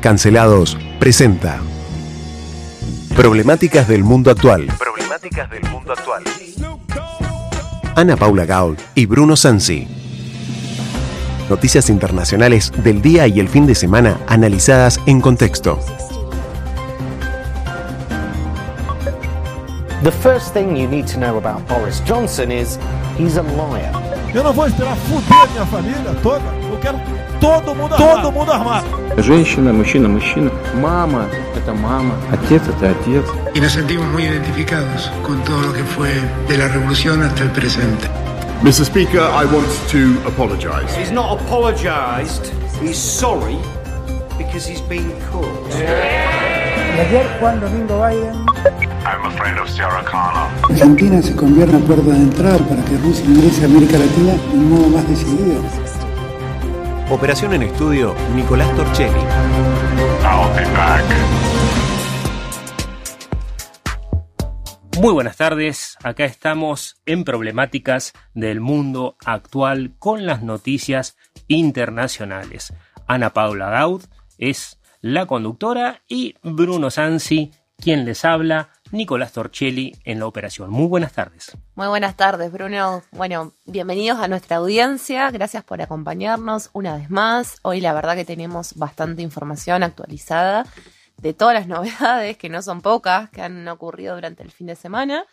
Cancelados presenta Problemáticas del mundo actual. Problemáticas del mundo actual. Ana Paula Gaul y Bruno Sansi. Noticias internacionales del día y el fin de semana analizadas en contexto. The first thing you need to know about Boris Johnson is he's a liar. Eu não vou esperar fuder minha família toda. Eu quero todo mundo armado. Todo mundo armado. Женщина, мужчина, мужчина. Мама – это мама. Отец – это отец. Y nos sentimos muy identificados con todo lo que fue de la revolución hasta el presente. Mr. Speaker, I want to apologise. He's not apologised. He's sorry because he's been caught. Ayer Juan Domingo Biden I'm afraid of Sarah Connor. Argentina se convierte en puerta de entrada para que Rusia ingrese a América Latina de un modo más decidido. Operación en estudio, Nicolás Torchelli. I'll be back. Muy buenas tardes, acá estamos en Problemáticas del Mundo Actual con las noticias internacionales. Ana Paula Gaud es la conductora y Bruno Sansi quien les habla, Nicolás Torchelli en la operación. Muy buenas tardes. Muy buenas tardes, Bruno. Bueno, bienvenidos a nuestra audiencia. Gracias por acompañarnos una vez más. Hoy la verdad que tenemos bastante información actualizada de todas las novedades, que no son pocas, que han ocurrido durante el fin de semana.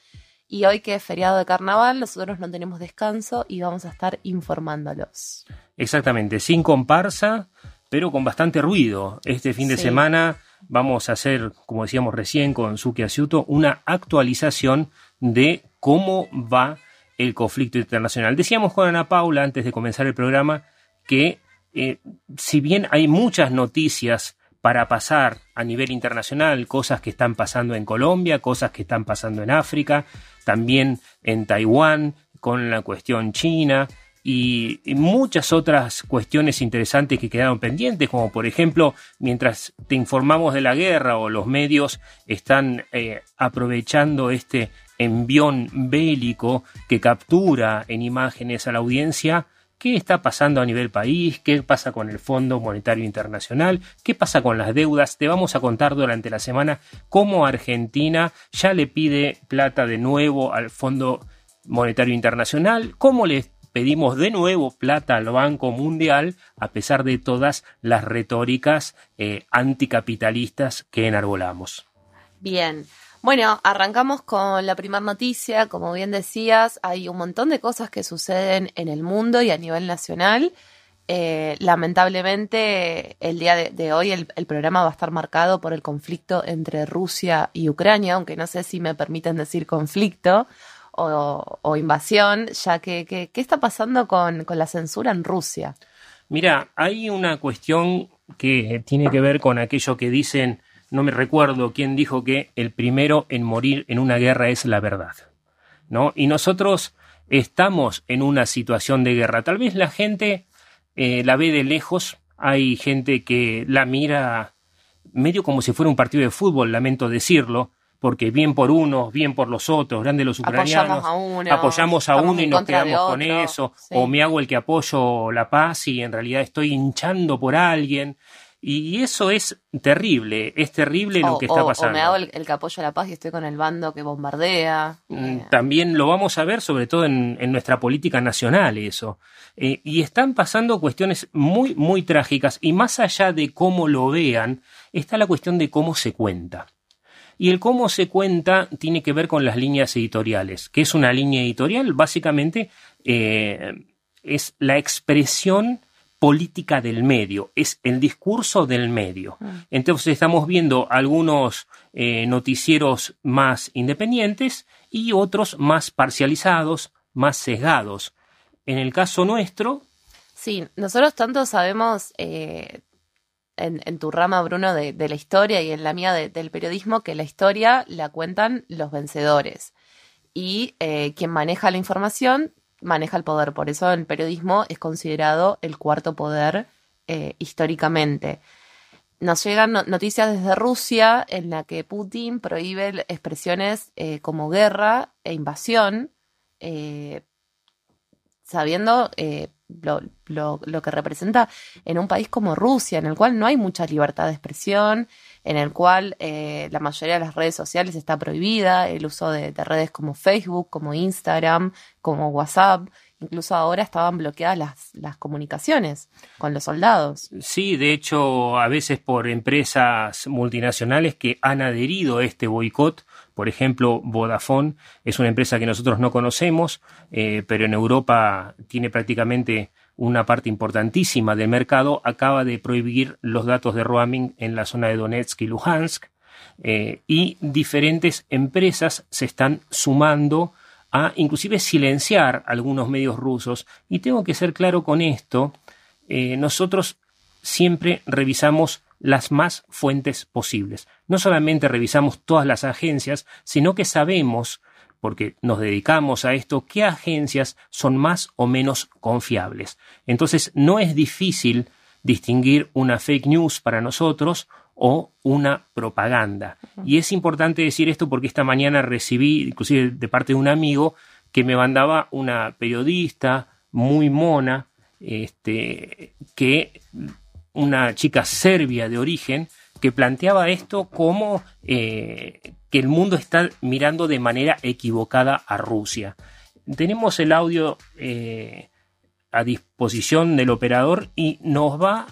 Y hoy que es feriado de carnaval, nosotros no tenemos descanso y vamos a estar informándolos. Exactamente, sin comparsa, pero con bastante ruido. Este fin de Sí. semana vamos a hacer, como decíamos recién con Suki Asiuto, una actualización de cómo va el conflicto internacional. Decíamos con Ana Paula antes de comenzar el programa que eh, si bien hay muchas noticias para pasar a nivel internacional, cosas que están pasando en Colombia, cosas que están pasando en África, también en Taiwán, con la cuestión china, y muchas otras cuestiones interesantes que quedaron pendientes, como por ejemplo, mientras te informamos de la guerra o los medios están eh, aprovechando este envión bélico que captura en imágenes a la audiencia, ¿Qué está pasando a nivel país? ¿Qué pasa con el Fondo Monetario Internacional? ¿Qué pasa con las deudas? Te vamos a contar durante la semana cómo Argentina ya le pide plata de nuevo al Fondo Monetario Internacional, cómo le pedimos de nuevo plata al Banco Mundial a pesar de todas las retóricas eh, anticapitalistas que enarbolamos. Bien. Bueno, arrancamos con la primera noticia. Como bien decías, hay un montón de cosas que suceden en el mundo y a nivel nacional. Eh, lamentablemente, el día de, hoy el programa va a estar marcado por el conflicto entre Rusia y Ucrania, aunque no sé si me permiten decir conflicto o, invasión, ya que, que- ¿qué está pasando con, con la censura en Rusia? Mira, hay una cuestión que tiene que ver con aquello que dicen, no me recuerdo quién dijo que el primero en morir en una guerra es la verdad, ¿no? Y nosotros estamos en una situación de guerra. Tal vez la gente eh, la ve de lejos, hay gente que la mira medio como si fuera un partido de fútbol, lamento decirlo, porque bien por unos, bien por los otros, grandes los ucranianos, Apoyamos a uno, apoyamos a estamos uno y nos quedamos con eso, sí. o me hago el que apoyo la paz y en realidad estoy hinchando por alguien. Y eso es terrible, es terrible lo que está o- o pasando. me hago el, el que apoya la paz y estoy con el bando que bombardea. Mm, Eh, También lo vamos a ver, sobre todo en, en nuestra política nacional, eso. Eh, y están pasando cuestiones muy, muy trágicas. Y más allá de cómo lo vean, está la cuestión de cómo se cuenta. Y el cómo se cuenta tiene que ver con las líneas editoriales. que es una línea editorial? Básicamente eh, es la expresión política del medio, es el discurso del medio. Entonces estamos viendo algunos eh, noticieros más independientes y otros más parcializados, más sesgados. En el caso nuestro, Sí, nosotros tanto sabemos eh, en, tu rama, Bruno, de, la historia y en la mía de- del periodismo, que la historia la cuentan los vencedores. Y eh, quien maneja la información maneja el poder. Por eso el periodismo es considerado el cuarto poder eh, históricamente. Nos llegan no- noticias desde Rusia en la que Putin prohíbe expresiones eh, como guerra e invasión, sabiendo lo, lo, que representa en un país como Rusia, en el cual no hay mucha libertad de expresión, en el cual eh, la mayoría de las redes sociales está prohibida, el uso de, de, redes como Facebook, como Instagram, como WhatsApp. Incluso ahora estaban bloqueadas las, las comunicaciones con los soldados. Sí, de hecho, a veces por empresas multinacionales que han adherido a este boicot por ejemplo, Vodafone es una empresa que nosotros no conocemos, eh, pero en Europa tiene prácticamente una parte importantísima del mercado, acaba de prohibir los datos de roaming en la zona de Donetsk y Luhansk, eh, y diferentes empresas se están sumando a inclusive silenciar algunos medios rusos. Y tengo que ser claro con esto, eh, nosotros siempre revisamos las más fuentes posibles. No solamente revisamos todas las agencias, sino que sabemos, porque nos dedicamos a esto, qué agencias son más o menos confiables. Entonces no es difícil distinguir una fake news para nosotros o una propaganda. Y es importante decir esto porque esta mañana recibí, inclusive de parte de un amigo, que me mandaba una periodista muy mona, este, que una chica serbia de origen que planteaba esto como eh, que el mundo está mirando de manera equivocada a Rusia. Tenemos el audio eh, a disposición del operador y nos va,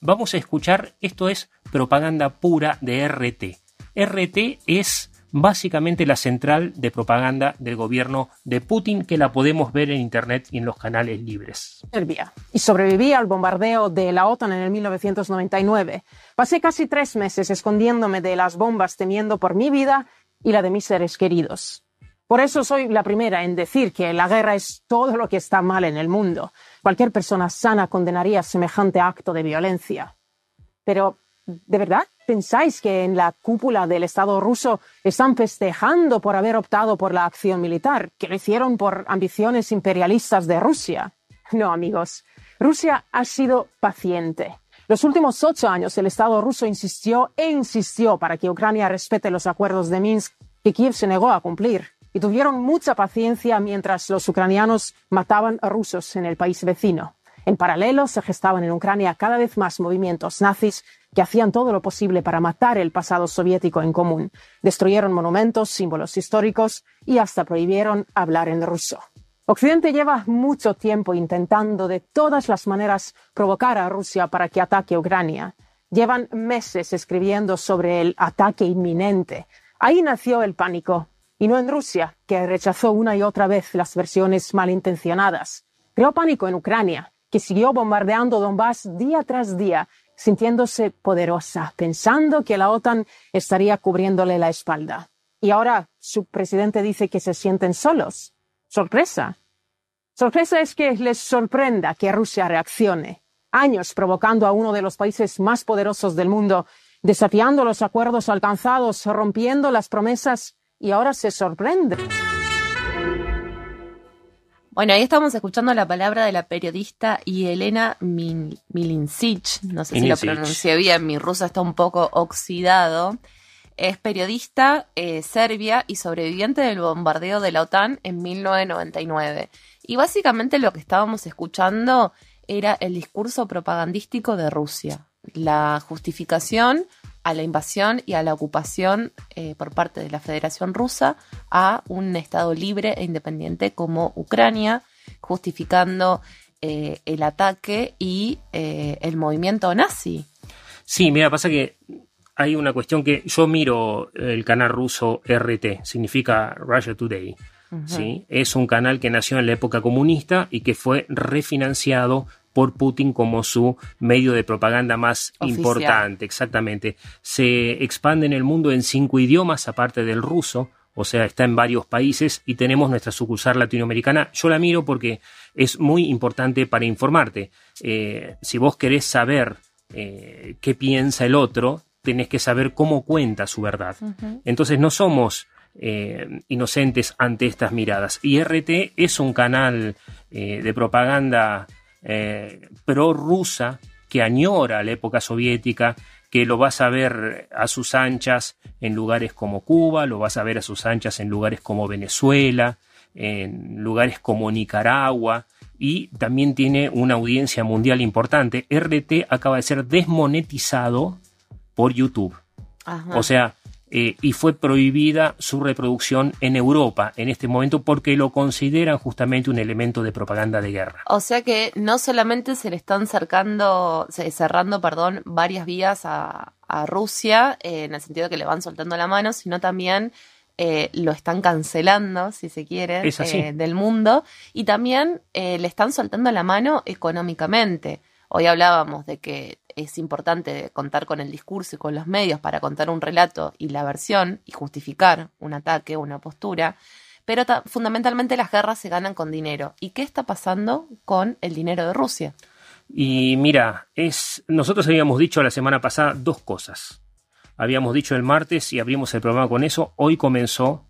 vamos a escuchar, esto es propaganda pura de RT. RT es básicamente la central de propaganda del gobierno de Putin que la podemos ver en Internet y en los canales libres. Serbia y sobreviví al bombardeo de la OTAN en el 1999. Pasé casi tres meses escondiéndome de las bombas temiendo por mi vida y la de mis seres queridos. Por eso soy la primera en decir que la guerra es todo lo que está mal en el mundo. Cualquier persona sana condenaría semejante acto de violencia. Pero, ¿de verdad? Pensáis que en la cúpula del Estado ruso están festejando por haber optado por la acción militar, que lo hicieron por ambiciones imperialistas de Rusia? No, amigos. Rusia ha sido paciente. Los últimos ocho años el Estado ruso insistió e insistió para que Ucrania respete los acuerdos de Minsk que Kiev se negó a cumplir. Y tuvieron mucha paciencia mientras los ucranianos mataban a rusos en el país vecino. En paralelo, se gestaban en Ucrania cada vez más movimientos nazis que hacían todo lo posible para matar el pasado soviético en común. Destruyeron monumentos, símbolos históricos y hasta prohibieron hablar en ruso. Occidente lleva mucho tiempo intentando de todas las maneras provocar a Rusia para que ataque Ucrania. Llevan meses escribiendo sobre el ataque inminente. Ahí nació el pánico, y no en Rusia, que rechazó una y otra vez las versiones malintencionadas. Creó pánico en Ucrania, que siguió bombardeando Donbass día tras día sintiéndose poderosa, pensando que la OTAN estaría cubriéndole la espalda. Y ahora su presidente dice que se sienten solos. Sorpresa. Sorpresa es que les sorprenda que Rusia reaccione. Años provocando a uno de los países más poderosos del mundo, desafiando los acuerdos alcanzados, rompiendo las promesas, y ahora se sorprende. Bueno, ahí estamos escuchando la palabra de la periodista Elena Milincic, no sé si lo pronuncié bien, mi ruso está un poco oxidado. Es periodista eh, serbia y sobreviviente del bombardeo de la OTAN en 1999. Y básicamente lo que estábamos escuchando era el discurso propagandístico de Rusia, la justificación a la invasión y a la ocupación eh, por parte de la Federación Rusa a un Estado libre e independiente como Ucrania, justificando eh, el ataque y eh, el movimiento nazi. Sí, mira, pasa que hay una cuestión que yo miro el canal ruso RT, significa Russia Today. ¿sí? Es un canal que nació en la época comunista y que fue refinanciado por Putin como su medio de propaganda más importante, exactamente. Se expande en el mundo en cinco idiomas, aparte del ruso, o sea, está en varios países y tenemos nuestra sucursal latinoamericana. Yo la miro porque es muy importante para informarte. Eh, si vos querés saber eh, qué piensa el otro, tenés que saber cómo cuenta su verdad. Entonces no somos eh, inocentes ante estas miradas. Y RT es un canal de propaganda eh, pro-rusa que añora la época soviética, que lo vas a ver a sus anchas en lugares como Cuba, lo vas a ver a sus anchas en lugares como Venezuela, en lugares como Nicaragua, y también tiene una audiencia mundial importante. RT acaba de ser desmonetizado por YouTube. Ajá. O sea, eh, y fue prohibida su reproducción en Europa en este momento porque lo consideran justamente un elemento de propaganda de guerra. O sea que no solamente se le están cercando, cerrando, perdón, varias vías a, a Rusia, eh, en el sentido de que le van soltando la mano, sino también eh, lo están cancelando, si se quiere, eh, del mundo, y también eh, le están soltando la mano económicamente. Hoy hablábamos de que es importante contar con el discurso y con los medios para contar un relato y la versión y justificar un ataque, una postura, pero ta- fundamentalmente las guerras se ganan con dinero. ¿Y qué está pasando con el dinero de Rusia? Y mira, es, nosotros habíamos dicho la semana pasada dos cosas. Habíamos dicho el martes y abrimos el programa con eso. Hoy comenzó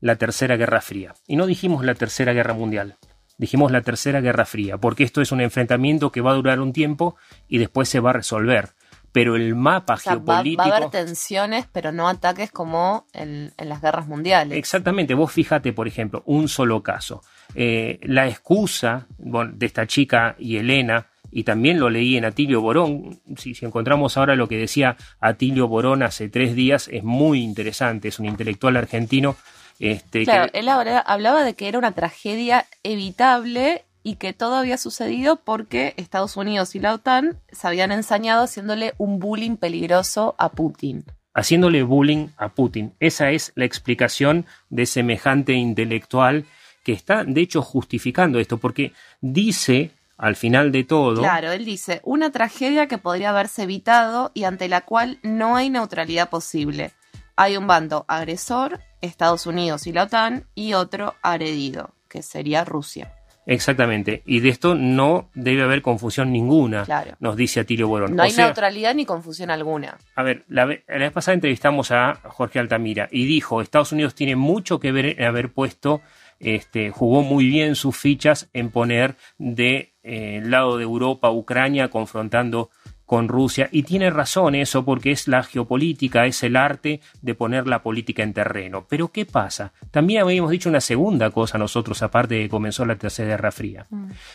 la Tercera Guerra Fría. Y no dijimos la Tercera Guerra Mundial. Dijimos la Tercera Guerra Fría, porque esto es un enfrentamiento que va a durar un tiempo y después se va a resolver. Pero el mapa O sea, va, geopolítico. va a haber tensiones, pero no ataques como en, en las guerras mundiales. Exactamente, vos fíjate, por ejemplo, un solo caso. Eh, la excusa bueno, de esta chica y Elena, y también lo leí en Atilio Borón, si, si encontramos ahora lo que decía Atilio Borón hace tres días, es muy interesante, es un intelectual argentino. Este, Claro, que- él habla- hablaba de que era una tragedia evitable y que todo había sucedido porque Estados Unidos y la OTAN se habían ensañado haciéndole un bullying peligroso a Putin. haciéndole bullying a Putin. Esa es la explicación de semejante intelectual que está, de hecho, justificando esto, porque dice, al final de todo, Claro, él dice, una tragedia que podría haberse evitado y ante la cual no hay neutralidad posible. Hay un bando agresor, Estados Unidos y la OTAN, y otro agredido, que sería Rusia. Exactamente. Y de esto no debe haber confusión ninguna, Claro. nos dice Atilio Borón. No O hay sea, neutralidad ni confusión alguna. A ver, la, ve- la vez pasada entrevistamos a Jorge Altamira y dijo, Estados Unidos tiene mucho que ver en haber puesto, este, jugó muy bien sus fichas en poner de eh, lado de Europa Ucrania confrontando con Rusia. Y tiene razón eso porque es la geopolítica, es el arte de poner la política en terreno. Pero ¿qué pasa? También habíamos dicho una segunda cosa nosotros, aparte de que comenzó la Tercera Guerra Fría.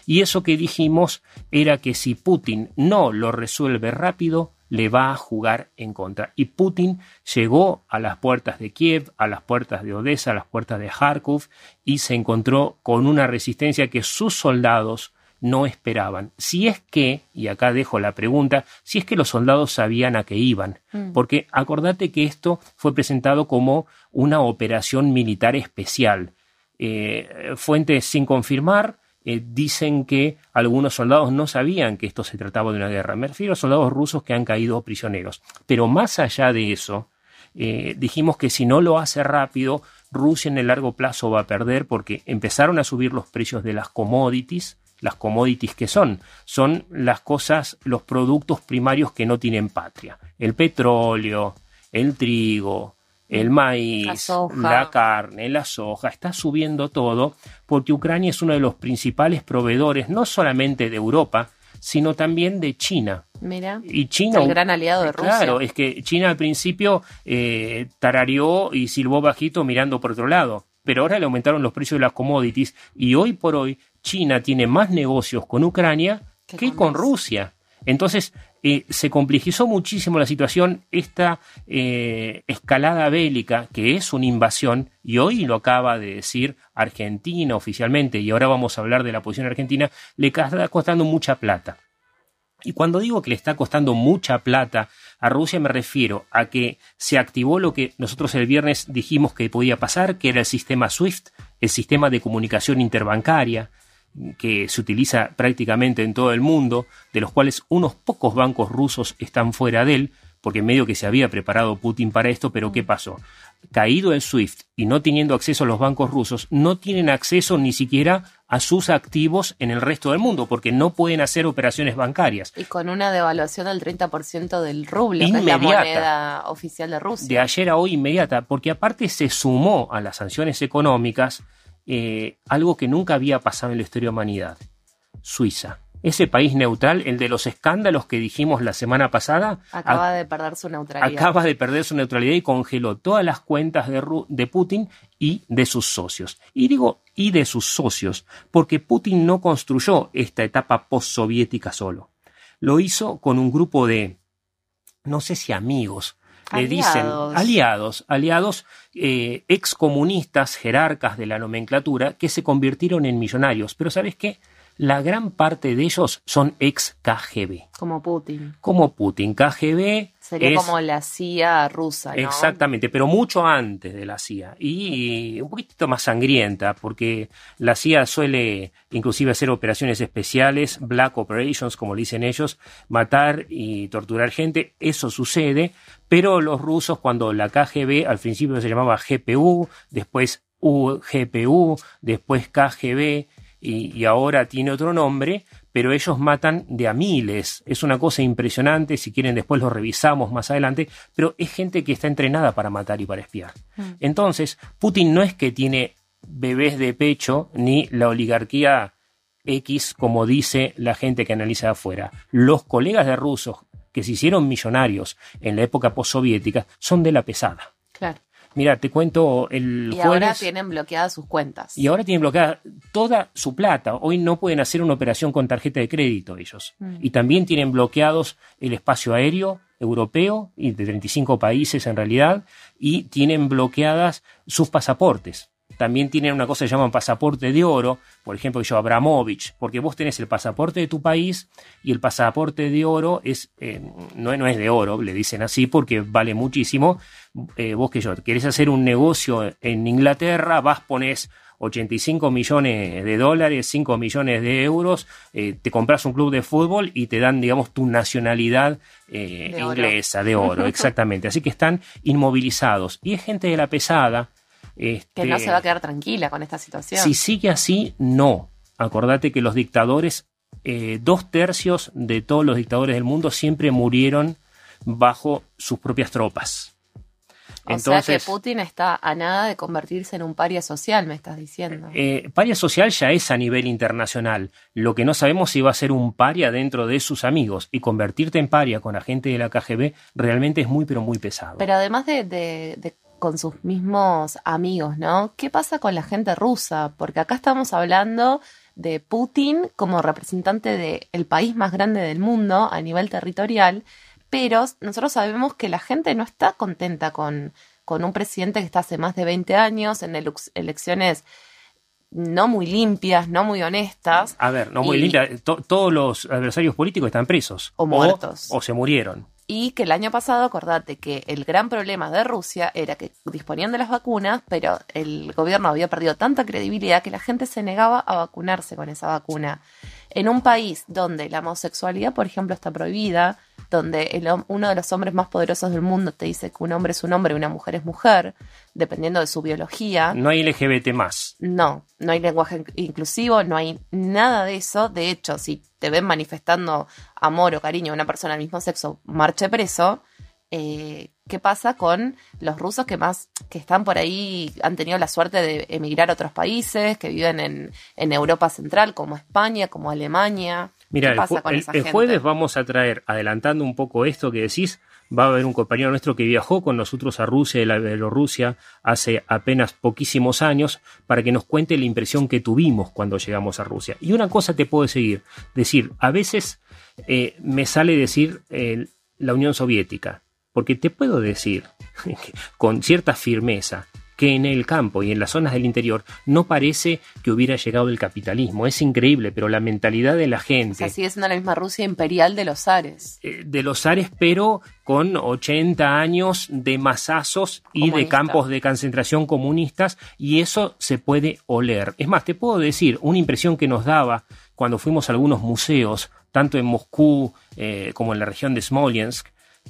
Y eso que dijimos era que si Putin no lo resuelve rápido, le va a jugar en contra. Y Putin llegó a las puertas de Kiev, a las puertas de Odessa, a las puertas de Kharkov y se encontró con una resistencia que sus soldados no esperaban. Si es que, y acá dejo la pregunta, si es que los soldados sabían a qué iban. Mm. Porque acordate que esto fue presentado como una operación militar especial. Eh, fuentes sin confirmar eh, dicen que algunos soldados no sabían que esto se trataba de una guerra. Me refiero a soldados rusos que han caído prisioneros. Pero más allá de eso, eh, dijimos que si no lo hace rápido, Rusia en el largo plazo va a perder porque empezaron a subir los precios de las commodities. Las commodities que son, son las cosas, los productos primarios que no tienen patria. El petróleo, el trigo, el maíz, La soja. la carne, la soja, está subiendo todo porque Ucrania es uno de los principales proveedores, no solamente de Europa, sino también de China. Mira, Y China. el gran aliado de Rusia. Claro, es que China al principio eh, tarareó y silbó bajito mirando por otro lado. Pero ahora le aumentaron los precios de las commodities y hoy por hoy China tiene más negocios con Ucrania que, con, Rusia. Entonces eh, se complejizó muchísimo la situación, esta eh, escalada bélica, que es una invasión, y hoy lo acaba de decir Argentina oficialmente, y ahora vamos a hablar de la posición argentina, le está costando mucha plata. Y cuando digo que le está costando mucha plata a Rusia me refiero a que se activó lo que nosotros el viernes dijimos que podía pasar, que era el sistema SWIFT, el sistema de comunicación interbancaria, que se utiliza prácticamente en todo el mundo, de los cuales unos pocos bancos rusos están fuera de él, porque medio que se había preparado Putin para esto, pero ¿qué pasó? Caído el SWIFT y no teniendo acceso a los bancos rusos, no tienen acceso ni siquiera a sus activos en el resto del mundo, porque no pueden hacer operaciones bancarias. Y con una devaluación del 30% del rublo, que es la Inmediata. moneda oficial de Rusia. de ayer a hoy inmediata, porque aparte se sumó a las sanciones económicas eh, algo que nunca había pasado en la historia de la humanidad. Suiza. Ese país neutral, el de los escándalos que dijimos la semana pasada, Acaba de perder su neutralidad. acaba de perder su neutralidad y congeló todas las cuentas de, Ru- de Putin y de sus socios. Y digo, y de sus socios, porque Putin no construyó esta etapa postsoviética solo. Lo hizo con un grupo de, no sé si amigos, le dicen aliados, aliados eh, excomunistas, jerarcas de la nomenclatura, que se convirtieron en millonarios. Pero ¿sabes qué? La gran parte de ellos son ex KGB. Como Putin. Como Putin. KGB Sería como la CIA rusa, ¿no? Exactamente, pero mucho antes de la CIA y un poquitito más sangrienta, porque la CIA suele inclusive hacer operaciones especiales, black operations, como dicen ellos, matar y torturar gente. Eso sucede, pero los rusos, cuando la KGB al principio se llamaba GPU, después UGPU, después KGB y, y ahora tiene otro nombre, pero ellos matan de a miles. Es una cosa impresionante, si quieren después lo revisamos más adelante, pero es gente que está entrenada para matar y para espiar. Mm. Entonces, Putin no es que tiene bebés de pecho ni la oligarquía X como dice la gente que analiza afuera. Los colegas de rusos que se hicieron millonarios en la época postsoviética son de la pesada. Claro. Mira, te cuento el y ahora tienen bloqueadas sus cuentas. Y ahora tienen bloqueada toda su plata. Hoy no pueden hacer una operación con tarjeta de crédito ellos. Mm. Y también tienen bloqueados el espacio aéreo europeo y de 35 países en realidad y tienen bloqueadas sus pasaportes también tienen una cosa que llaman pasaporte de oro, por ejemplo, yo Abramovich, porque vos tenés el pasaporte de tu país y el pasaporte de oro es, eh, no, no, es de oro, le dicen así porque vale muchísimo. Eh, vos que yo, querés hacer un negocio en Inglaterra, vas, pones 85 millones de dólares, 5 millones de euros, eh, te compras un club de fútbol y te dan, digamos, tu nacionalidad inglesa, de oro, exactamente. Así que están inmovilizados. Y es gente de la pesada, que no se va a quedar tranquila con esta situación. Si sigue así, no. Acordate que los dictadores, eh, dos tercios de todos los dictadores del mundo siempre murieron bajo sus propias tropas. O sea que Putin está a nada de convertirse en un paria social, me estás diciendo. Eh, paria social ya es a nivel internacional. Lo que no sabemos si va a ser un paria dentro de sus amigos. Y convertirte en paria con agente de la KGB realmente es muy, pero muy pesado. Pero además de, de con sus mismos amigos, ¿no? ¿Qué pasa con la gente rusa? Porque acá estamos hablando de Putin como representante del país más grande del mundo a nivel territorial, pero nosotros sabemos que la gente no está contenta con, con un presidente que está hace más de 20 años en elecciones no muy limpias, no muy honestas. A ver, no muy limpias. todos los adversarios políticos están presos. O muertos. o se murieron y que el año pasado, acordate que el gran problema de Rusia era que disponían de las vacunas, pero el gobierno había perdido tanta credibilidad que la gente se negaba a vacunarse con esa vacuna. En un país donde la homosexualidad, por ejemplo, está prohibida, donde el, uno de los hombres más poderosos del mundo te dice que un hombre es un hombre y una mujer es mujer, dependiendo de su biología. No hay LGBT más. No, no hay lenguaje inclusivo, no hay nada de eso. De hecho, si te ven manifestando amor o cariño a una persona del mismo sexo, marche preso. Eh, ¿Qué pasa con los rusos que más que están por ahí, han tenido la suerte de emigrar a otros países, que viven en, en Europa Central, como España, como Alemania? Mira, el, jueves vamos a traer, adelantando un poco esto que decís, va a haber un compañero nuestro que viajó con nosotros a Rusia y la Bielorrusia hace apenas poquísimos años para que nos cuente la impresión que tuvimos cuando llegamos a Rusia. Y una cosa te puedo seguir, decir, a veces eh, me sale decir eh, la Unión Soviética, porque te puedo decir con cierta firmeza que en el campo y en las zonas del interior no parece que hubiera llegado el capitalismo. Es increíble, pero la mentalidad de la gente... O sigue siendo la misma Rusia imperial de los Ares. Eh, de los Ares, pero con 80 años de masazos y de campos de concentración comunistas, y eso se puede oler. Es más, te puedo decir, una impresión que nos daba cuando fuimos a algunos museos, tanto en Moscú eh, como en la región de Smolensk,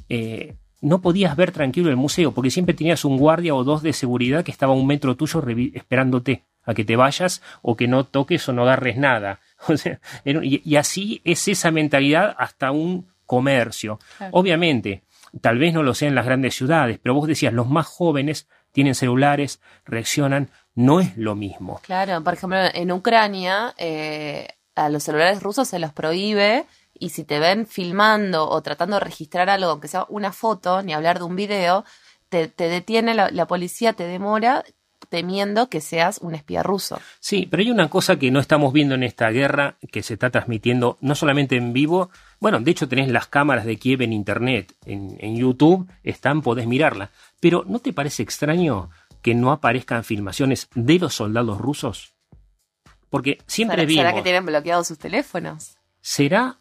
eh, no podías ver tranquilo el museo porque siempre tenías un guardia o dos de seguridad que estaba a un metro tuyo esperándote a que te vayas o que no toques o no agarres nada. y, así es esa mentalidad hasta un comercio. Obviamente, tal vez no lo sea en las grandes ciudades, pero vos decías, los más jóvenes tienen celulares, reaccionan, no es lo mismo. Claro, por ejemplo, en Ucrania eh, a los celulares rusos se los prohíbe y si te ven filmando o tratando de registrar algo, aunque sea una foto, ni hablar de un video, te, detiene la, policía, te demora temiendo que seas un espía ruso. Sí, pero hay una cosa que no estamos viendo en esta guerra que se está transmitiendo no solamente en vivo, bueno, de hecho tenés las cámaras de Kiev en Internet, en, en YouTube, están, podés mirarla, pero ¿no te parece extraño que no aparezcan filmaciones de los soldados rusos? Porque siempre ¿Será, vimos... ¿Será que tienen bloqueados sus teléfonos? ¿Será,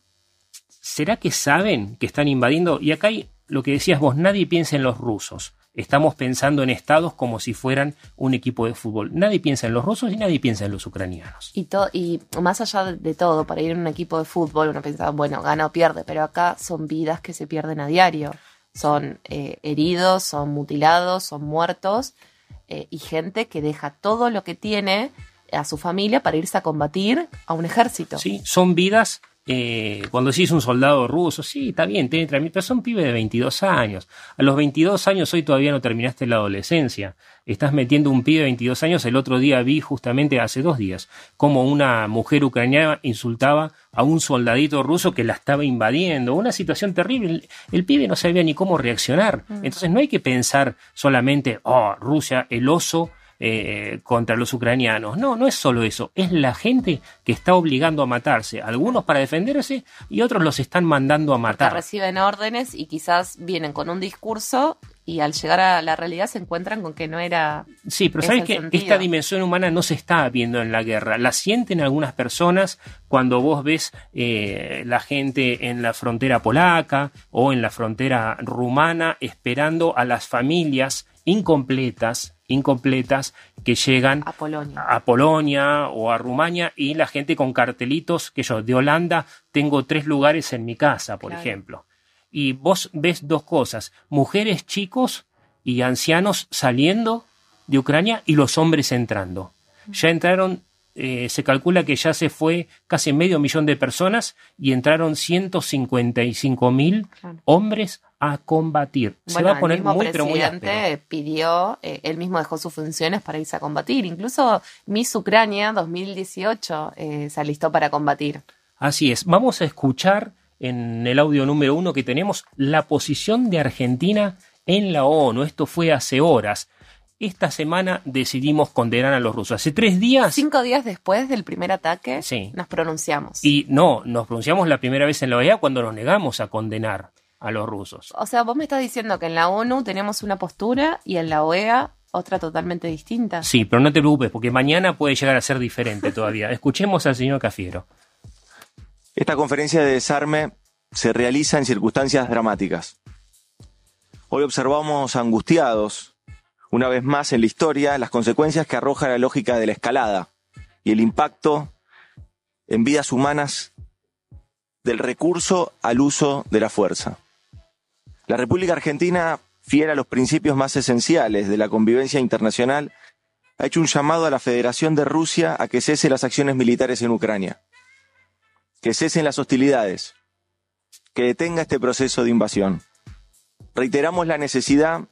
¿Será que saben que están invadiendo? Y acá hay lo que decías vos, nadie piensa en los rusos. Estamos pensando en estados como si fueran un equipo de fútbol. Nadie piensa en los rusos y nadie piensa en los ucranianos. Y, y más allá de todo, para ir en un equipo de fútbol, uno piensa, bueno, gana o pierde, pero acá son vidas que se pierden a diario. Son eh, heridos, son mutilados, son muertos, eh, y gente que deja todo lo que tiene a su familia para irse a combatir a un ejército. Sí, son vidas eh, cuando decís un soldado ruso, sí, está bien, tiene pero son pibes de 22 años. A los 22 años hoy todavía no terminaste la adolescencia. Estás metiendo un pibe de 22 años. El otro día vi, justamente hace dos días, como una mujer ucraniana insultaba a un soldadito ruso que la estaba invadiendo. Una situación terrible. El, el pibe no sabía ni cómo reaccionar. Entonces no hay que pensar solamente, oh, Rusia, el oso eh, contra los ucranianos. No, no es solo eso, es la gente que está obligando a matarse, algunos para defenderse y otros los están mandando a matar. Porque reciben órdenes y quizás vienen con un discurso y al llegar a la realidad se encuentran con que no era. Sí, pero sabes que esta dimensión humana no se está viendo en la guerra. La sienten algunas personas cuando vos ves eh, la gente en la frontera polaca o en la frontera rumana esperando a las familias incompletas incompletas que llegan a Polonia. a Polonia o a Rumania y la gente con cartelitos que yo de Holanda tengo tres lugares en mi casa, por claro. ejemplo. Y vos ves dos cosas, mujeres, chicos y ancianos saliendo de Ucrania y los hombres entrando. Ya entraron eh, se calcula que ya se fue casi medio millón de personas y entraron 155 mil claro. hombres a combatir. Bueno, se va a poner muy, pero muy pidió, eh, él mismo dejó sus funciones para irse a combatir. Incluso Miss Ucrania 2018 eh, se alistó para combatir. Así es. Vamos a escuchar en el audio número uno que tenemos la posición de Argentina en la ONU. Esto fue hace horas esta semana decidimos condenar a los rusos. Hace tres días. Cinco días después del primer ataque, sí. nos pronunciamos. Y no, nos pronunciamos la primera vez en la OEA cuando nos negamos a condenar a los rusos. O sea, vos me estás diciendo que en la ONU tenemos una postura y en la OEA otra totalmente distinta. Sí, pero no te preocupes, porque mañana puede llegar a ser diferente todavía. Escuchemos al señor Cafiero. Esta conferencia de desarme se realiza en circunstancias dramáticas. Hoy observamos angustiados una vez más en la historia las consecuencias que arroja la lógica de la escalada y el impacto en vidas humanas del recurso al uso de la fuerza. La República Argentina, fiel a los principios más esenciales de la convivencia internacional, ha hecho un llamado a la Federación de Rusia a que cese las acciones militares en Ucrania, que cesen las hostilidades, que detenga este proceso de invasión. Reiteramos la necesidad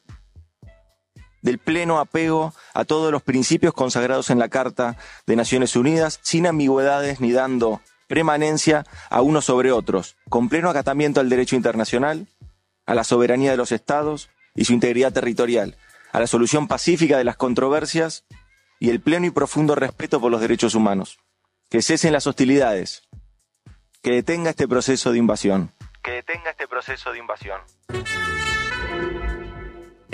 del pleno apego a todos los principios consagrados en la Carta de Naciones Unidas, sin ambigüedades ni dando permanencia a unos sobre otros, con pleno acatamiento al derecho internacional, a la soberanía de los estados y su integridad territorial, a la solución pacífica de las controversias y el pleno y profundo respeto por los derechos humanos. Que cesen las hostilidades, que detenga este proceso de invasión. Que detenga este proceso de invasión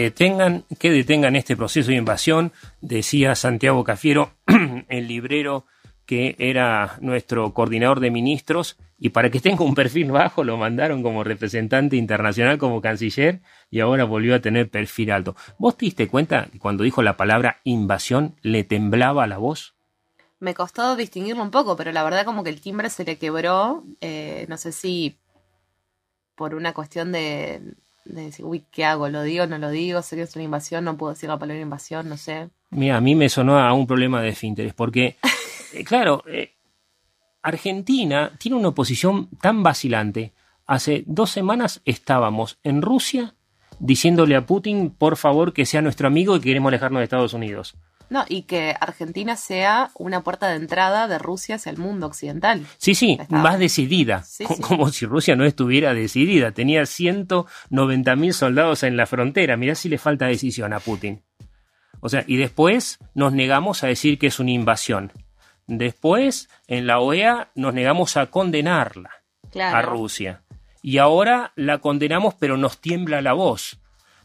detengan, que detengan este proceso de invasión, decía Santiago Cafiero, el librero que era nuestro coordinador de ministros, y para que tenga un perfil bajo lo mandaron como representante internacional, como canciller, y ahora volvió a tener perfil alto. ¿Vos te diste cuenta que cuando dijo la palabra invasión le temblaba la voz? Me costó distinguirlo un poco, pero la verdad como que el timbre se le quebró, eh, no sé si por una cuestión de, de decir, uy, ¿qué hago? ¿Lo digo? ¿No lo digo? ¿Sería una invasión? ¿No puedo decir la palabra invasión? No sé. Mira, a mí me sonó a un problema de finteres, porque, eh, claro, eh, Argentina tiene una oposición tan vacilante. Hace dos semanas estábamos en Rusia diciéndole a Putin, por favor, que sea nuestro amigo y que queremos alejarnos de Estados Unidos. No, y que Argentina sea una puerta de entrada de Rusia hacia el mundo occidental. Sí, sí, más decidida. Sí, como, sí. como si Rusia no estuviera decidida. Tenía 190 mil soldados en la frontera. Mirá si le falta decisión a Putin. O sea, y después nos negamos a decir que es una invasión. Después, en la OEA, nos negamos a condenarla Claro. a Rusia. Y ahora la condenamos, pero nos tiembla la voz.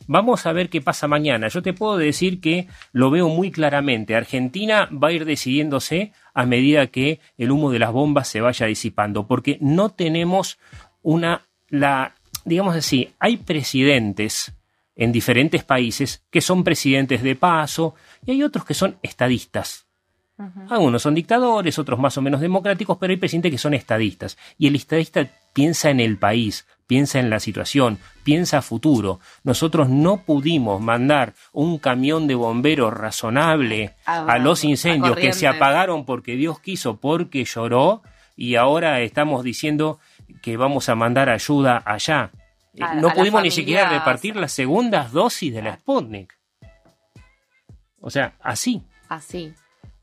Vamos a ver qué pasa mañana. Yo te puedo decir que lo veo muy claramente. Argentina va a ir decidiéndose a medida que el humo de las bombas se vaya disipando, porque no tenemos una, la, digamos así, hay presidentes en diferentes países que son presidentes de paso y hay otros que son estadistas. Algunos son dictadores, otros más o menos democráticos, pero hay presidentes que son estadistas. Y el estadista piensa en el país, piensa en la situación, piensa a futuro. Nosotros no pudimos mandar un camión de bomberos razonable Ah, a los incendios que se apagaron porque Dios quiso, porque lloró, y ahora estamos diciendo que vamos a mandar ayuda allá. Eh, A- no a pudimos ni siquiera repartir las segundas dosis de la Sputnik. O sea, así. Así.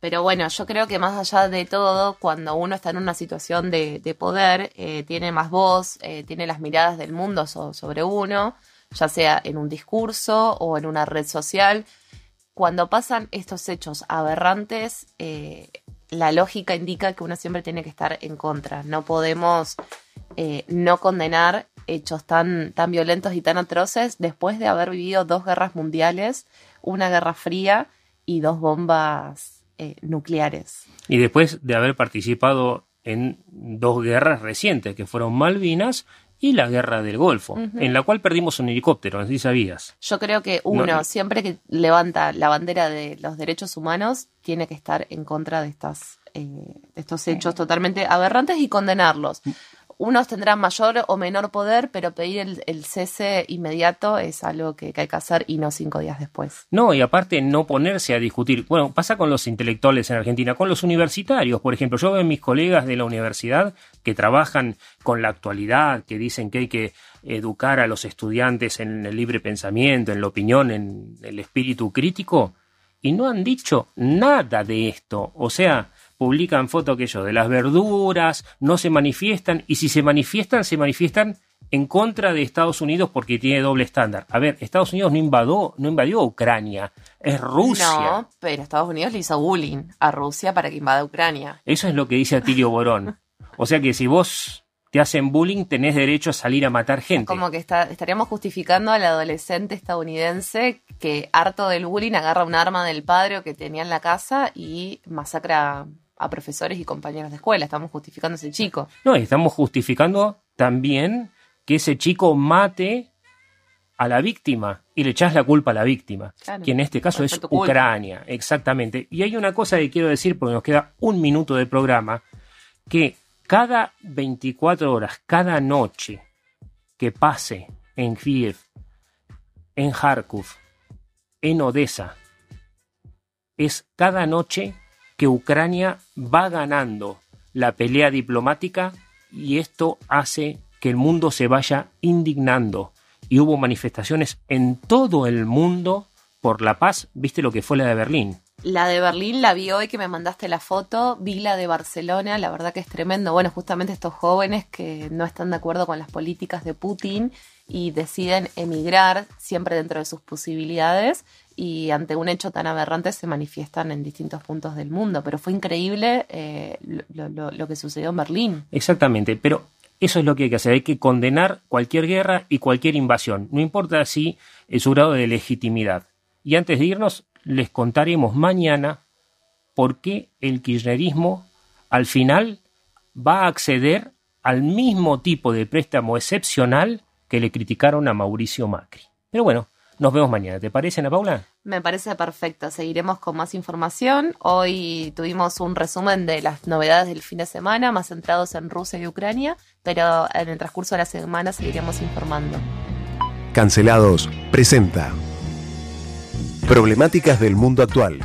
Pero bueno, yo creo que más allá de todo, cuando uno está en una situación de, de poder, eh, tiene más voz, eh, tiene las miradas del mundo so- sobre uno, ya sea en un discurso o en una red social. Cuando pasan estos hechos aberrantes, eh, la lógica indica que uno siempre tiene que estar en contra. No podemos no condenar hechos tan, tan violentos y tan atroces después de haber vivido dos guerras mundiales, una guerra fría y dos bombas eh, nucleares. Y después de haber participado en dos guerras recientes, que fueron Malvinas y la Guerra del Golfo, en la cual perdimos un helicóptero, así sabías. Yo creo que uno, No. siempre que levanta la bandera de los derechos humanos, tiene que estar en contra de, estas, eh, estos hechos totalmente aberrantes y condenarlos. Unos tendrán mayor o menor poder, pero pedir el, cese inmediato es algo que, que hay que hacer y no cinco días después. No, y aparte no ponerse a discutir. Bueno, pasa con los intelectuales en Argentina, con los universitarios, por ejemplo. Yo veo a mis colegas de la universidad que trabajan con la actualidad, que dicen que hay que educar a los estudiantes en el libre pensamiento, en la opinión, en el espíritu crítico, y no han dicho nada de esto. O sea, publican fotos que yo de las verduras, no se manifiestan, y si se manifiestan, se manifiestan en contra de Estados Unidos porque tiene doble estándar. A ver, Estados Unidos no invadió, no invadió Ucrania, es Rusia. No, pero Estados Unidos le hizo bullying a Rusia para que invada Ucrania. Eso es lo que dice Atilio Borón. O sea que si vos te hacen bullying, tenés derecho a salir a matar gente. Como que está, estaríamos justificando al adolescente estadounidense que, harto del bullying, agarra un arma del padre o que tenía en la casa y masacra a profesores y compañeros de escuela. Estamos justificando a ese chico. No, y estamos justificando también que ese chico mate a la víctima y le echás la culpa a la víctima, Claro. que en este caso es culpa. Ucrania, exactamente. Y hay una cosa que quiero decir porque nos queda un minuto de programa, que cada 24 horas, cada noche que pase en Kiev, en Kharkov, en Odessa, es cada noche que Ucrania va ganando la pelea diplomática y esto hace que el mundo se vaya indignando. Y hubo manifestaciones en todo el mundo por la paz. ¿Viste lo que fue la de Berlín? La de Berlín la vi hoy que me mandaste la foto, vi la de Barcelona, la verdad que es tremendo. Bueno, justamente estos jóvenes que no están de acuerdo con las políticas de Putin y deciden emigrar siempre dentro de sus posibilidades y ante un hecho tan aberrante se manifiestan en distintos puntos del mundo. Pero fue increíble eh, lo, que sucedió en Berlín. Exactamente, pero eso es lo que hay que hacer. Hay que condenar cualquier guerra y cualquier invasión, no importa si su grado de legitimidad. Y antes de irnos, les contaremos mañana por qué el kirchnerismo al final va a acceder al mismo tipo de préstamo excepcional que le criticaron a Mauricio Macri. Pero bueno, nos vemos mañana. ¿Te parece, Ana Paula? Me parece perfecto. Seguiremos con más información. Hoy tuvimos un resumen de las novedades del fin de semana, más centrados en Rusia y Ucrania, pero en el transcurso de la semana seguiremos informando. Cancelados presenta Problemáticas del mundo actual.